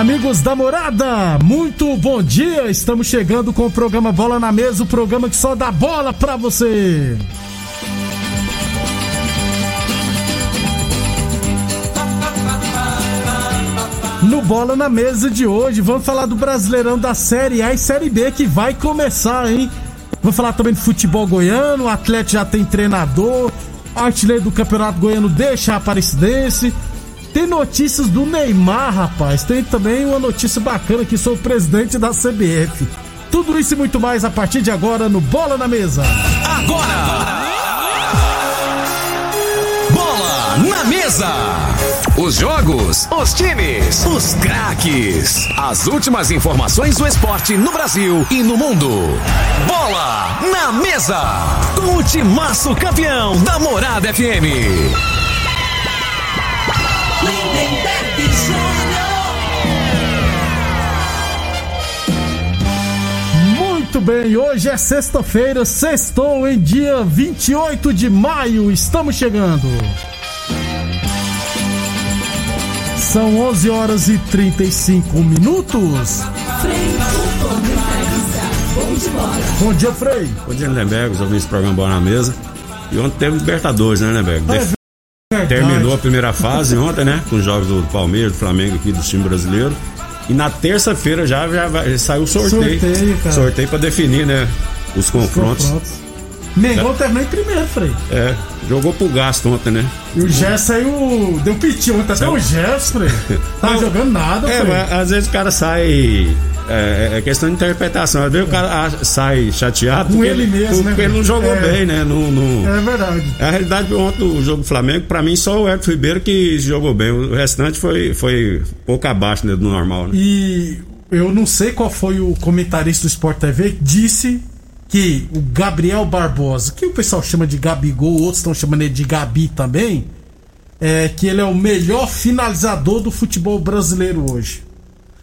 Amigos da morada, muito bom dia. Estamos chegando com o programa Bola na Mesa o programa que só dá bola pra você. No Bola na Mesa de hoje, vamos falar do Brasileirão da Série A e Série B que vai começar, hein? Vamos falar também do futebol goiano, o Atlético já tem treinador, artilheiro do Campeonato Goiano deixa a Aparecidense. Tem notícias do Neymar, rapaz. Tem também uma notícia bacana que sou o presidente da CBF. Tudo isso e muito mais a partir de agora no Bola na Mesa. Agora! Bola na Mesa! Os jogos, os times, os craques. As últimas informações do esporte no Brasil e no mundo. Bola na Mesa! Com o timaço campeão da Morada FM. Muito bem, hoje é sexta-feira, sextou em dia 28 de maio, estamos chegando. São 11 horas e 35 minutos. Bom dia, Frei. Bom dia, Lindenberg, os ouvintes do programa Bola na Mesa. E ontem teve Libertadores, né, Lindenberg? Def- Verdade. Terminou a primeira fase ontem, né? Com os jogos do Palmeiras, do Flamengo aqui, do time brasileiro. E na terça-feira já, já vai- saiu o sorteio. Sorteio, cara. Sorteio pra definir, né? Os confrontos. Confrontos. Mengão terminou em primeiro, Frei. É, jogou pro gasto ontem, né? E o Gerson saiu. Deu piti ontem, até o Gerson, Frei. Tá Não, jogando nada, É, Frei. mas às vezes o cara sai. É, é questão de interpretação. Às vezes o cara ah, sai chateado Com porque ele mesmo, né, porque ele não jogou é. bem, né? Não, não- É verdade. A realidade ontem o jogo do Flamengo, pra mim, só o Everton Ribeiro que jogou bem. O restante foi, foi pouco abaixo né, do normal, né? E eu não sei qual foi o comentarista do Sport TV que disse que o Gabriel Barbosa, que o pessoal chama de Gabigol, outros estão chamando ele de Gabi também, é que ele é o melhor finalizador do futebol brasileiro hoje.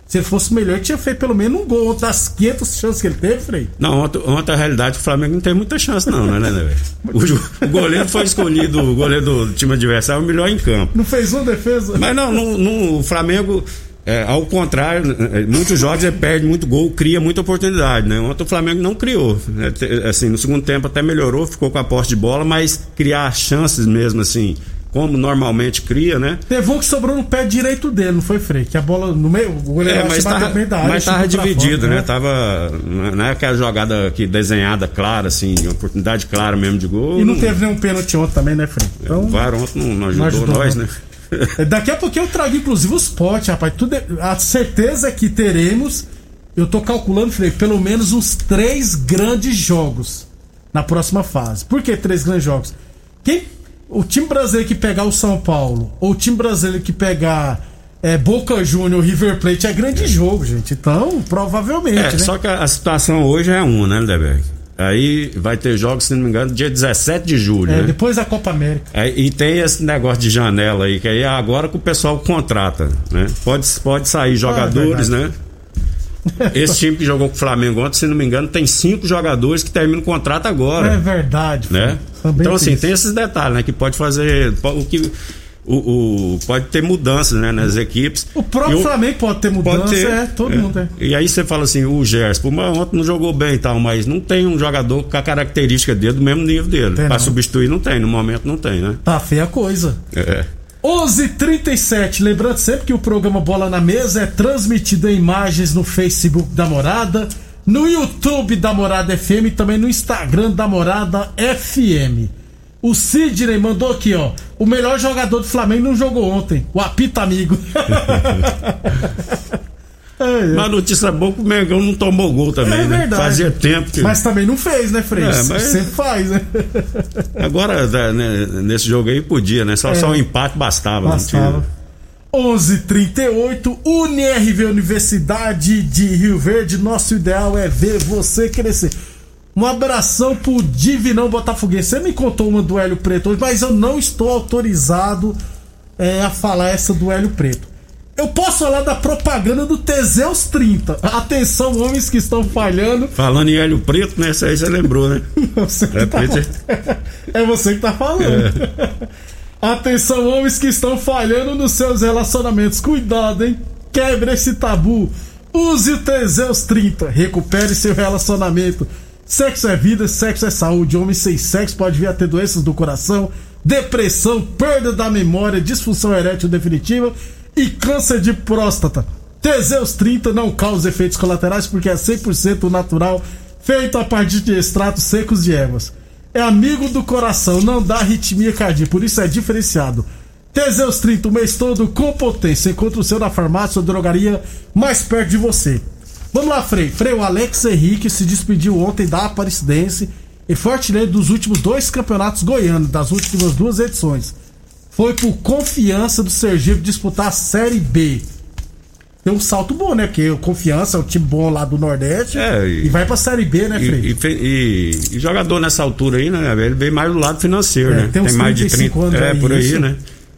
Se ele fosse melhor, ele tinha feito pelo menos um gol das 500 chances que ele teve, Frei. Não, ontem, ontem a realidade o Flamengo não tem muita chance, não, né, né, velho? O, o goleiro foi escolhido, o goleiro do time adversário, o melhor em campo. Não fez uma defesa? Mas não, não, não, o Flamengo, é, ao contrário, é, muitos jogos ele perde muito gol, cria muita oportunidade, né? Ontem o Flamengo não criou. né? Assim, no segundo tempo até melhorou, ficou com a posse de bola, mas criar chances mesmo, assim, como normalmente cria, né? Teve um que sobrou no pé direito dele, não foi, Frei? Que a bola no meio, o goleiro É, mas tava, meio da área, mas tava dividido, fora, né? Tava. Não é aquela jogada que desenhada clara, assim, oportunidade clara mesmo de gol. E não teve nenhum pênalti ontem também, né, Frei? Então, O VAR ontem não, não ajudou, ajudou, nós, não. né? Daqui a pouquinho eu trago, inclusive, os potes, rapaz. Tudo é- a certeza que teremos, eu tô calculando, Frei, pelo menos uns três grandes jogos na próxima fase. Por que três grandes jogos? Quem, o time brasileiro que pegar o São Paulo, ou o time brasileiro que pegar é, Boca Juniors, River Plate, é grande jogo, gente. Então, provavelmente, É, né? só que a situação hoje é uma, né, Lindeberg? Aí vai ter jogos, se não me engano, dia 17 de julho, É, né? depois da Copa América. É, e tem esse negócio de janela aí, que aí é agora que o pessoal contrata, né? Pode, pode sair jogadores, Ah, é né? Esse time que jogou com o Flamengo ontem, se não me engano, tem cinco jogadores que terminam o contrato agora. É verdade. Né? Então, assim, isso. tem esses detalhes, né? Que pode fazer. O que, o, o- pode ter mudanças, né? Nas equipes. O próprio Flamengo pode ter mudança, Pode ter. é, todo é. mundo é. E aí você fala assim, o Gerson, ontem não jogou bem e tal, mas não tem um jogador com a característica dele do mesmo nível dele. Não. substituir não tem, no momento não tem, né? Tá feia a coisa. É. 11:37. Lembrando sempre que o programa Bola na Mesa é transmitido em imagens no Facebook da Morada, no YouTube da Morada FM e também no Instagram da Morada FM. O Sidney mandou aqui, ó. O melhor jogador do Flamengo não jogou ontem. O apita amigo. É, é. Mas notícia boa que o Mengão não tomou gol também, É né? verdade. Fazia tempo que. Mas também não fez, né, Frei? É, mas- Sempre faz, né? Agora, né, nesse jogo aí podia, né? Só, só um empate bastava. não tinha- É. Passava. 11:38 UniRV Universidade de Rio Verde. Nosso ideal é ver você crescer. Um abração pro Divinão Botafoguense. Você me contou uma do Hélio Preto hoje, mas eu não estou autorizado é, a falar essa do Hélio Preto. Eu posso falar da propaganda do Teseus 30. Atenção, homens que estão falhando. Falando em Hélio Preto, né? Isso aí você lembrou, né? Você que É, tá- Preto. é você que tá falando. Atenção, homens que estão falhando nos seus relacionamentos. Cuidado, hein? Quebre esse tabu. Use o Teseus 30. Recupere seu relacionamento. Sexo é vida, sexo é saúde. Homem sem sexo pode vir a ter doenças do coração, depressão, perda da memória, disfunção erétil definitiva e câncer de próstata. Teseus 30 não causa efeitos colaterais porque é 100% natural, feito a partir de extratos secos de ervas. É amigo do coração, não dá arritmia cardíaca, por isso é diferenciado. Teseus 30 o mês todo com potência. Encontra o seu na farmácia ou drogaria mais perto de você. Vamos lá, Frei. Frei, o Alex Henrique se despediu ontem da Aparecidense e foi artilheiro dos últimos dois campeonatos goianos, das últimas duas edições. Foi por confiança do Sergipe disputar a Série B. Tem um salto bom, né? Porque o Confiança é um time bom lá do Nordeste É, e, e- vai pra Série B, né, Frei? E, e e- jogador nessa altura aí, né? Ele veio mais do lado financeiro, É, né? tem uns mais de 35 30 anos É, aí, por aí, isso. né?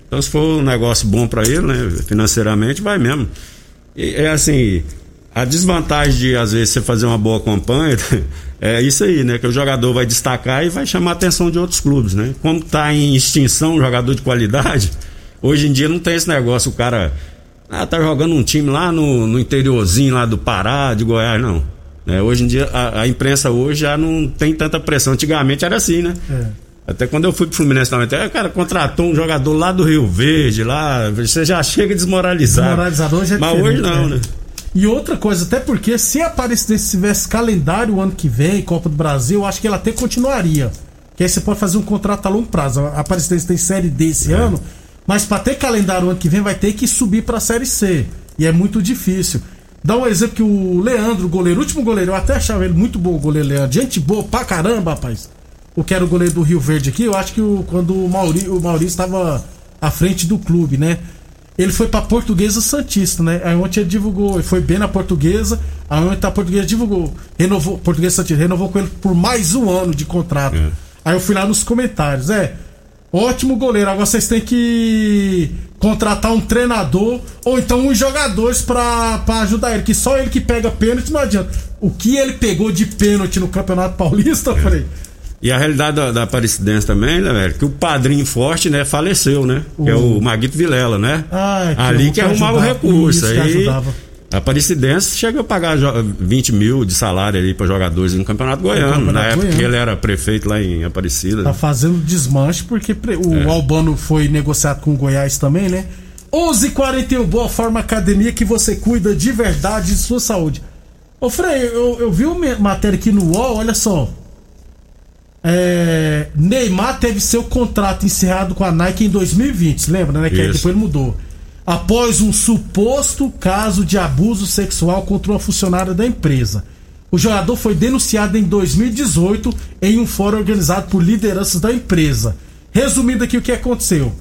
Então, se for um negócio bom pra ele, né? Financeiramente, vai mesmo. E, é assim, a desvantagem de, às vezes, você fazer uma boa campanha é isso aí, né? Que o jogador vai destacar e vai chamar a atenção de outros clubes, né? Como tá em extinção um jogador de qualidade, hoje em dia não tem esse negócio, o cara. Ah, tá jogando um time lá no, no interiorzinho lá do Pará, de Goiás, não. né? hoje em dia, a, a imprensa hoje já não tem tanta pressão. Antigamente era assim, né? É. Até quando eu fui pro Fluminense também, o cara contratou um jogador lá do Rio Verde, lá, você já chega desmoralizado. Desmoralizado hoje é Mas hoje não, né? né? E outra coisa, até porque se a Aparecidense tivesse calendário o ano que vem, Copa do Brasil, eu acho que ela até continuaria. Que aí você pode fazer um contrato a longo prazo. A Aparecidense tem Série D É. esse ano, mas para ter calendário o ano que vem vai ter que subir pra Série C. E é muito difícil. Dá um exemplo que o Leandro, o goleiro, o último goleiro, eu até achava ele muito bom, o goleiro Leandro. Gente boa pra caramba, rapaz. O que era o goleiro do Rio Verde aqui, eu acho que o, quando o Maurício o Maurício estava à frente do clube, né? Ele foi pra Portuguesa Santista, né? Aí ontem ele divulgou, ele foi bem na Portuguesa, aí ontem a Portuguesa divulgou, renovou, Portuguesa Santista, renovou com ele por mais um ano de contrato. É. Aí eu fui lá nos comentários, é, ótimo goleiro, agora vocês têm que contratar um treinador ou então uns jogadores pra, pra ajudar ele, que só ele que pega pênalti não adianta. O que ele pegou de pênalti no Campeonato Paulista, eu falei, E a realidade da, da Aparecidense também, né, velho? Que o padrinho forte, né, faleceu, né? Que é o Maguito Vilela, né? Ah, que Ali que que arrumava o ajudava. recurso. Isso, aí ajudava. a Aparecidense chega a pagar jo- 20 mil de salário ali para jogadores no Campeonato Goiano. Campeonato na época Goiano. que ele era prefeito lá em Aparecida. Tá fazendo desmanche porque o É. Albano foi negociado com o Goiás também, né? 11:41 Boa Forma Academia que você cuida de verdade de sua saúde. Ô Frei, eu, eu vi uma matéria aqui no UOL, olha só. É, Neymar teve seu contrato encerrado com a Nike em 2020, você lembra, né? Que depois ele mudou. Após um suposto caso de abuso sexual contra uma funcionária da empresa. O jogador foi denunciado em 2018 em um fórum organizado por lideranças da empresa. Resumindo aqui o que aconteceu.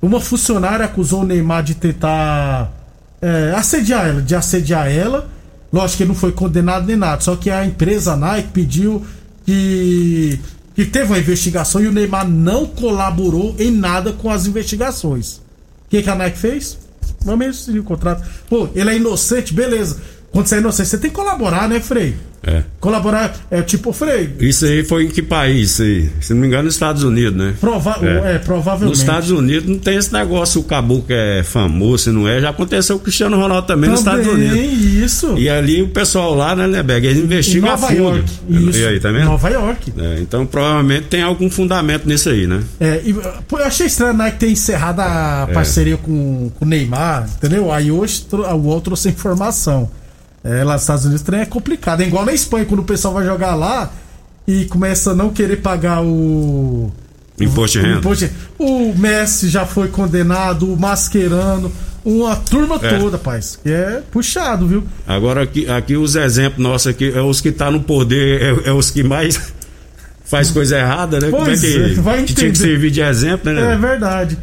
Uma funcionária acusou o Neymar de tentar é, assediar ela, de assediar ela. Lógico que ele não foi condenado nem nada, só que a empresa Nike pediu que, que teve uma investigação e o Neymar não colaborou em nada com as investigações. O que, que a Nike fez? Vamos rescindir o contrato. Pô, ele é inocente, beleza. Quando você é inocente, você tem que colaborar, né, Frei? É. Colaborar é tipo, Frei, Isso aí foi em que país? Aí? Se não me engano, nos Estados Unidos, né? prova É. é. provavelmente. Nos Estados Unidos não tem esse negócio, o caboclo é famoso, se não é. Já aconteceu com o Cristiano Ronaldo também, nos Estados Unidos. Também, isso. E ali o pessoal lá, né, Neberg, eles investigam a Nova fundo. York. Isso. E aí, tá vendo? Nova York. É, então provavelmente tem algum fundamento nisso aí, né? É, e, pô, eu achei estranho a Nike ter encerrado a É. parceria com, com o Neymar, entendeu? Aí hoje o UOL trouxe informação. É, lá nos Estados Unidos o trem é complicado. É igual na Espanha, quando o pessoal vai jogar lá e começa a não querer pagar o. Imposto de o renda. imposto de- O Messi já foi condenado, o Mascherano, uma turma É. toda, paz. Que é puxado, viu? Agora aqui, aqui os exemplos nossos aqui, é os que tá no poder, é, é os que mais faz coisa errada, né? Como é Pois que, é, vai que tinha que entender. servir de exemplo, né? É verdade.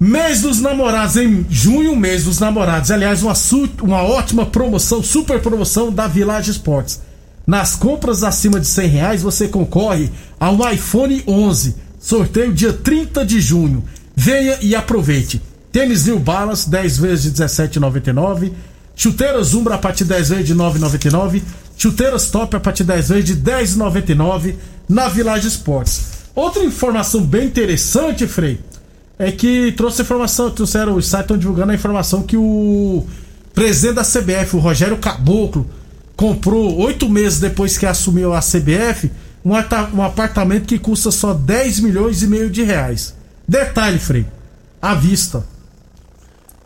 Mês dos namorados, em junho, mês dos namorados. Aliás, uma, uma ótima promoção, super promoção da Village Esportes. Nas compras acima de 100 reais, você concorre a um iPhone 11. Sorteio dia 30 de junho. Venha e aproveite. Tênis New Balance, 10 vezes de 17,99. Chuteiras Umbra a partir de 10 vezes de 9,99. Chuteiras Top a partir de 10 vezes de 10,99 na Village Esportes. Outra informação bem interessante, Frei, é que trouxe informação, trouxeram, os sites estão divulgando a informação que o presidente da CBF, o Rogério Caboclo, comprou oito meses depois que assumiu a CBF um, um apartamento que custa só 10 milhões e meio de reais. Detalhe, Frei, à vista.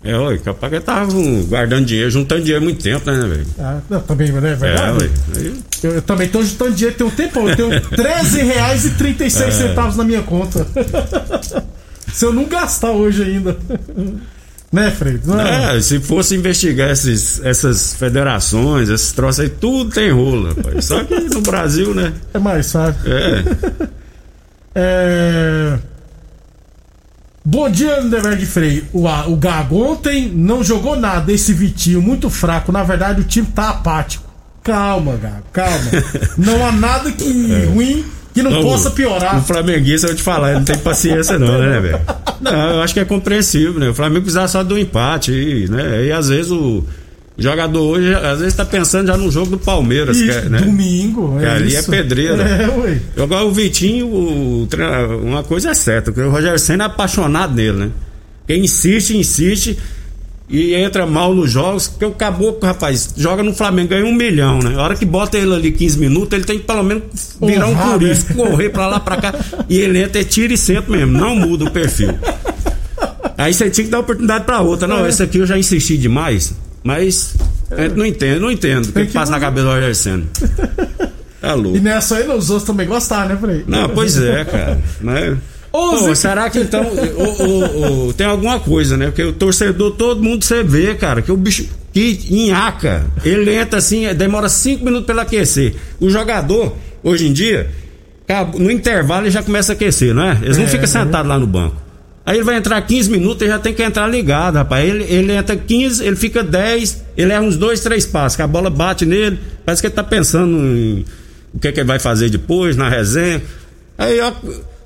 É, oi, capaz que tava guardando dinheiro, juntando dinheiro há muito tempo, né, velho? Ah, também, né? É verdade. É, Aí... Eu, eu, também tô juntando dinheiro tem um tempo, eu tenho 13 reais e 36 é. centavos na minha conta. Se eu não gastar hoje ainda. Né, Frei? É, se fosse investigar esses, essas federações, esses troços aí, tudo tem rolo, rapaz. Só que no Brasil, né? É mais fácil. É. é... Bom dia, Lindenberg Frei. O, o Gago ontem não jogou nada, esse Vitinho, muito fraco. Na verdade, o time tá apático. Calma, Gago, calma. não há nada que é. ruim que não, possa piorar. O flamenguista, eu vou te falar, ele não tem paciência não, né, velho? Não, eu acho que é compreensível, né? O Flamengo precisava só do empate, né? E às vezes o jogador hoje, às vezes, tá pensando já no jogo do Palmeiras, isso, que é, né? Domingo, é. ali é isso. é pedreira. É, ué. Agora o Vitinho, o, uma coisa é certa, o Rogério Senna é apaixonado nele, né? Quem insiste, insiste e entra mal nos jogos, porque o caboclo, rapaz, joga no Flamengo, ganha um milhão, né? A hora que bota ele ali 15 minutos, ele tem que pelo menos virar um turista, né? correr pra lá, pra cá, e ele entra e tira e senta mesmo, não muda o perfil. Aí você tinha que dar oportunidade pra outra. Não, é. esse aqui eu já insisti demais. Mas é. não entendo, não entendo o que, que, passa na cabeça do Senna. Tá louco. E nessa aí os outros também gostaram, né, Frei? Não, pois é, cara. Né? Pô, será que então o, o, o, tem alguma coisa, né? Porque o torcedor, todo mundo você vê, cara, que o bicho que enhaca, ele entra assim, demora cinco minutos para aquecer. O jogador, hoje em dia, no intervalo ele já começa a aquecer, não é? Eles não é, ficam sentados lá no banco. Aí ele vai entrar 15 minutos e já tem que entrar ligado, rapaz. Ele, ele entra 15, ele fica 10, ele é uns dois, três passos, que a bola bate nele, parece que ele tá pensando em o que, é que ele vai fazer depois, na resenha. Aí, ó,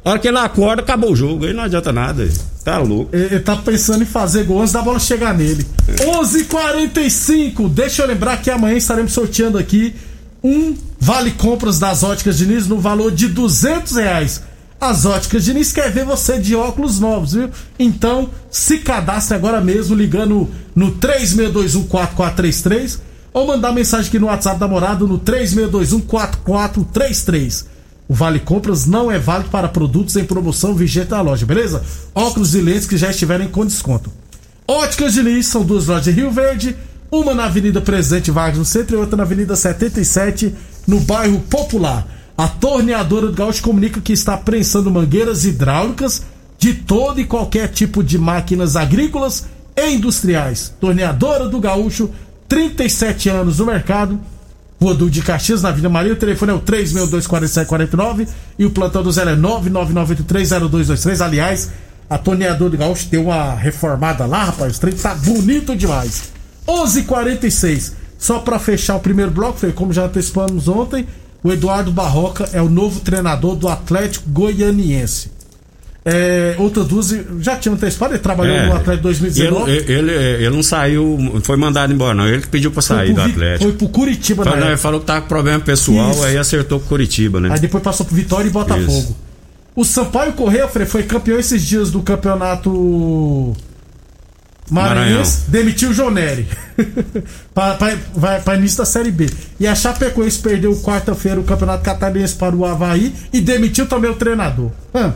a hora que ele acorda, acabou o jogo. Aí não adianta nada. Tá louco. Ele, tá pensando em fazer gol antes da bola chegar nele. É. 11:45. h 45 Deixa eu lembrar que amanhã estaremos sorteando aqui um vale compras das óticas Diniz no valor de 200 reais. As óticas Diniz quer ver você de óculos novos, viu? Então, se cadastre agora mesmo ligando no 36214433 ou mandar mensagem aqui no WhatsApp da Morada no 36214433. O Vale Compras não é válido para produtos em promoção vigente na loja, beleza? Óculos e lentes que já estiverem com desconto. Óticas Diniz são duas lojas de Rio Verde, uma na Avenida Presidente Vargas no centro e outra na Avenida 77 no bairro Popular. A torneadora do Gaúcho comunica que está prensando mangueiras hidráulicas de todo e qualquer tipo de máquinas agrícolas e industriais. Torneadora do Gaúcho, 37 anos no mercado. Rua do de Caxias, na Vila Maria. O telefone é o 3624749 e o plantão do zero é 999830223. Aliás, a torneadora do Gaúcho deu uma reformada lá, rapaz. O trem tá bonito demais. 11:46. Só para fechar o primeiro bloco, foi como já antecipamos ontem, o Eduardo Barroca é o novo treinador do Atlético Goianiense. É, outras duas já tinham antecipado, ele trabalhou é, no Atlético 2019. Ele, ele, ele, não saiu, foi mandado embora, não. Ele que pediu pra sair do Atlético. Foi pro Curitiba, né? Ele falou que tava com problema pessoal, Isso. aí acertou com Curitiba, né? Aí depois passou pro Vitória e Botafogo. Isso. O Sampaio Correia, foi campeão esses dias do campeonato Maranhense demitiu o João Nery para início da Série B. E a Chapecoense perdeu quarta-feira o Campeonato Catarinense para o Havaí e demitiu também o treinador. Hum,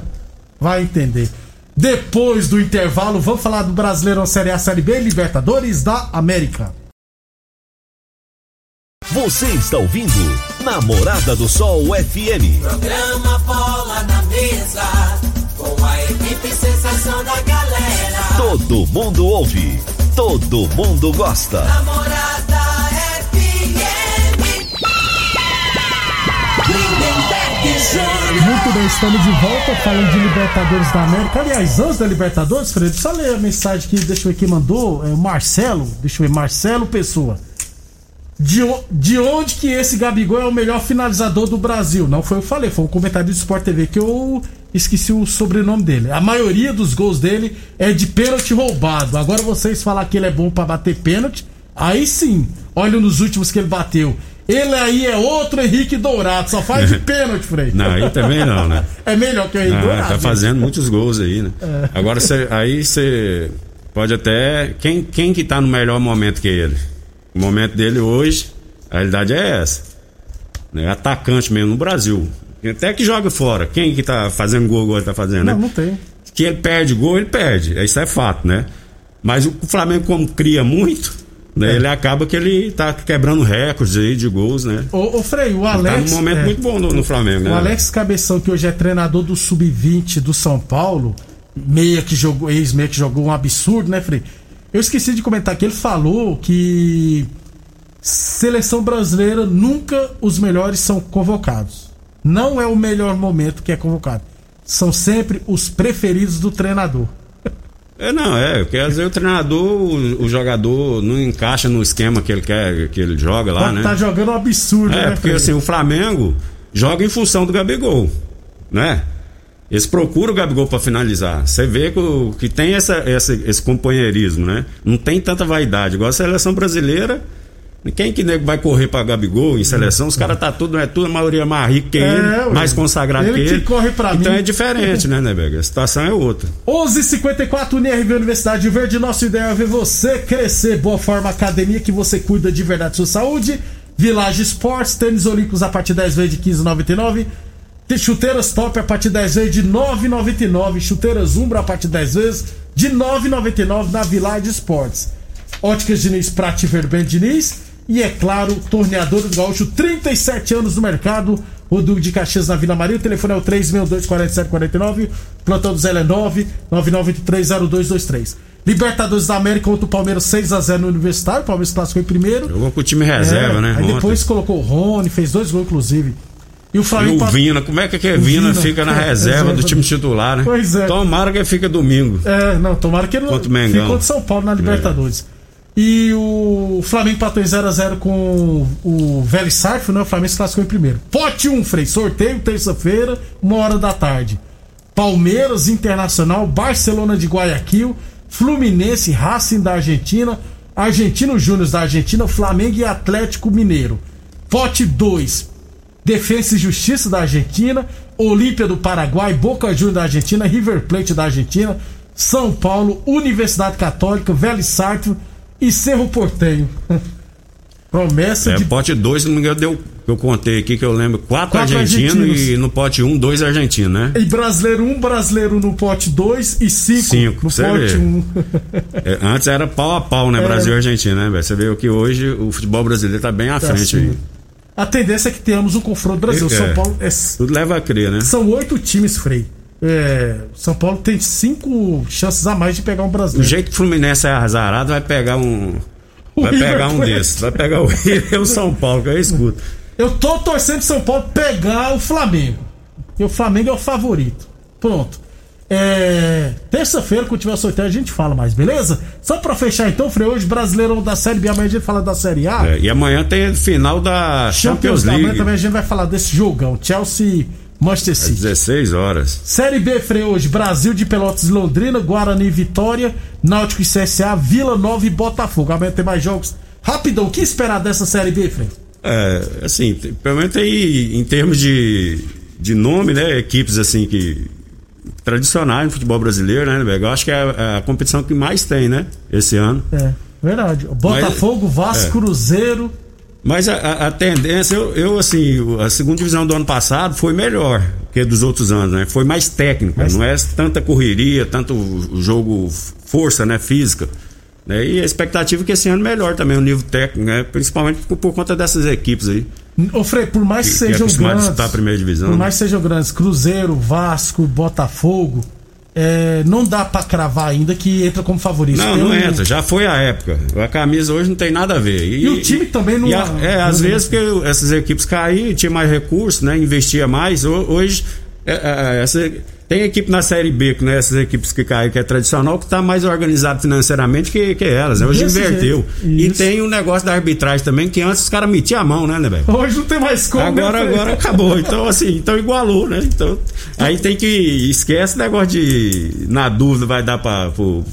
vai entender. Depois do intervalo, vamos falar do Brasileirão Série A, Série B, Libertadores da América. Você está ouvindo Namorada do Sol FM. Programa Bola na Mesa, com a equipe sensação da galera. Todo mundo ouve, todo mundo gosta. Namorada Muito bem, estamos de volta falando de Libertadores da América. Aliás, antes da Libertadores, Fred, só ler a mensagem que deixa eu ver quem mandou. É o Marcelo, deixa eu ver, Marcelo Pessoa. De, de onde que esse Gabigol é o melhor finalizador do Brasil? Não foi eu que falei, foi o comentário do Sport TV que eu esqueci o sobrenome dele. A maioria dos gols dele é de pênalti roubado. Agora vocês falar que ele é bom para bater pênalti, aí sim. Olha nos últimos que ele bateu. Ele aí é outro Henrique Dourado, só faz de pênalti, Frei. Não, aí também não, né? É melhor que o Henrique não, Dourado. Tá fazendo muitos gols aí, né? É. Agora cê, aí você Pode até. Quem, quem que tá no melhor momento que ele? O momento dele hoje, a realidade é essa. Né? Atacante mesmo no Brasil. Até que joga fora. Quem que tá fazendo gol agora tá fazendo, Não, né? não tem. Que ele perde gol, ele perde. Isso é fato, né? Mas o Flamengo, como cria muito, né? É. Ele acaba que ele tá quebrando recordes aí de gols, né? Ô, ô Frei, o Ele Alex. tá num momento é, muito bom no, no Flamengo, né? O Alex Cabeção, que hoje é treinador do Sub-20 do São Paulo, meia que jogou, ex-meia que jogou um absurdo, né, Frei? Eu esqueci de comentar que ele falou que seleção brasileira nunca os melhores são convocados. Não é o melhor momento que é convocado. São sempre os preferidos do treinador. É, não, é, porque às vezes o treinador, o, o jogador não encaixa no esquema que ele quer, que ele joga lá, Pode né? tá jogando um absurdo, É, né, porque Frei? assim, o Flamengo joga em função do Gabigol, né? Eles procuram o Gabigol pra finalizar. Você vê que, que tem essa, essa- esse companheirismo, né? Não tem tanta vaidade. Igual a seleção brasileira, quem que nego vai correr pra Gabigol em seleção? Os caras tá tudo, é tudo, a maioria mais rico que É, ele, ué. mais consagrado Ele que que ele. corre pra então mim. é diferente, né, Nebega? A situação é outra. 11:54 UNIRV Universidade de Verde. Nosso ideal é ver você crescer. Boa Forma Academia que você cuida de verdade da sua saúde. Village Sports, tênis olímpicos a partir 10 vezes de 15,99. Tem chuteiras top a partir 10 vezes de 9,99. Chuteiras Umbra a partir 10 vezes de 9,99 na Village Sports. Óticas Diniz, Prate Verben Diniz. E é claro, Torneador do Gaúcho, 37 anos no mercado. Rodrigo de Caxias na Vila Maria. O telefone é o 362-4749. Plantão do Zé é 999830223. Libertadores da América contra o Palmeiras 6x0 no Universitário. O Palmeiras classificou em primeiro. Jogou com o time reserva, É, né? Aí ontem. depois colocou o Rony, fez dois gols, inclusive. E o E Flamengo. o pa- Vina, como é que, que é O Vina, Vina, fica na é, reserva do time titular, né? Pois é. Tomara que fica domingo. É, não, tomara que ele não Contra o Mengão. fique contra o São Paulo na Libertadores. E o Flamengo empatou em 0x0 com o Vélez Sarf, né? O Flamengo se classificou em primeiro. Pote 1, Frei. Sorteio terça-feira, uma hora da tarde. Palmeiras Internacional, Barcelona de Guayaquil, Fluminense, Racing da Argentina, Argentino Júnior da Argentina, Flamengo e Atlético Mineiro. Pote 2, Defensa e Justiça da Argentina, Olímpia do Paraguai, Boca Juniors da Argentina, River Plate da Argentina, São Paulo, Universidade Católica, Vélez Sartre e Cerro Portenho. Promessa É, de pote 2, se não me engano, deu. Eu contei aqui que eu lembro quatro, Quatro argentinos argentinos. e no pote 1, um, dois argentinos, né? e brasileiro 1, brasileiro no pote 2 e 5 Cinco, no pote vê. 1. É, antes era pau a pau, né? É. Brasil e Argentina, né? Você vê que hoje o futebol brasileiro tá bem à frente aí. A tendência é que tenhamos um confronto Brasil. É. São Paulo é- Tudo leva a crer, né? são oito times, Frei. É, São Paulo tem cinco chances a mais de pegar um Do brasileiro. jeito que o Fluminense é azarado, vai pegar um. O Vai River pegar um Plate. desses. Vai pegar o Rio e o São Paulo, que eu escuto. Eu tô torcendo pro São Paulo pegar o Flamengo. E o Flamengo é o favorito. Pronto. É, Terça-feira, quando tiver sorteio, a gente fala mais, beleza? Só pra fechar então, Frei, hoje Brasileirão da Série B, amanhã a gente fala da Série A. É, e amanhã tem final da Champions Amanhã League. também a gente vai falar desse jogão. Chelsea, Manchester Às City. 16 horas. Série B, Frei, hoje Brasil de Pelotas e Londrina, Guarani e Vitória, Náutico e CSA, Vila Nova e Botafogo. Amanhã tem mais jogos. Rapidão, o que esperar dessa Série B, Frei? É, assim, tem- pelo menos tem em termos de, de nome, né? Equipes assim que. tradicionais no futebol brasileiro, né? Eu acho que é a, a competição que mais tem, né? Esse ano. É, verdade. Botafogo, Vasco, é. Cruzeiro. Mas a, a- a tendência, eu, eu, assim, a segunda divisão do ano passado foi melhor que a dos outros anos, né? Foi mais técnica, Mais- não é tanta correria, tanto jogo força, né? Física. Né? E a expectativa é que esse ano melhor também o nível técnico, né? Principalmente por, por conta dessas equipes aí. Ô, Frei, por mais que, Que- que é sejam a grandes. a primeira divisão, Por né? mais que sejam grandes, Cruzeiro, Vasco, Botafogo. É, não dá pra cravar ainda que entra como favorito. Não, não entra, já foi a época. A camisa hoje não tem nada a ver. E o time também não- e a- é, não- às vezes porque essas equipes caíam, tinha mais recursos, né? Investia mais. Ho- Hoje, é, é, essa- tem equipe na Série B, né? Essas equipes que caem, que é tradicional, que está mais organizado financeiramente que, que elas. Né? Hoje Desse inverteu. E tem o negócio da arbitragem também, que antes os caras metiam a mão, né, né, velho? Hoje não tem mais como. Agora, né, agora acabou. Então, assim, então igualou, né? Então, aí tem que. Esquece o negócio de. Na dúvida, vai dar pro-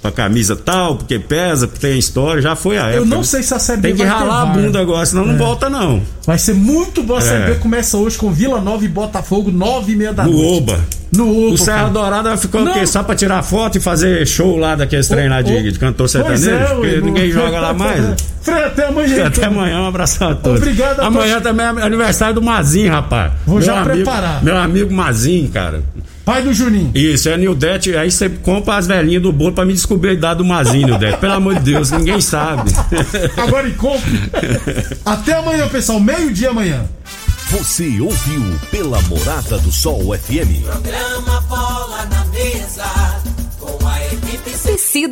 pra camisa tal, porque pesa, porque tem história, já foi a época. Eu não né? sei se a Série B Tem que ralar a bunda agora, senão não volta, não. Vai ser muito boa a Série É. B. Começa hoje com Vila Nova e Botafogo, nove e meia da No noite. Oba. No UPA, O Serra cara. Dourada vai ficar o quê? Só pra tirar foto e fazer show lá daqueles trem lá de, de cantor Pois sertanejo? é, porque ué, ninguém joga lá mais. Frei, até amanhã. Até amanhã, um abraço a todos. Obrigado a Amanhã todos. também é aniversário do Mazinho, rapaz. Vou Meu já amigo- preparar. Meu amigo Mazinho, cara. Pai do Juninho. Isso, é Nildete, aí você compra as velhinhas do bolo pra me descobrir a idade do Mazinho, Nildete. Pelo amor de Deus, ninguém sabe. Agora em compre. Até amanhã, pessoal. Meio-dia amanhã. Você ouviu pela Morada do Sol FM. Programa Bola na Mesa, com a equipe Tecido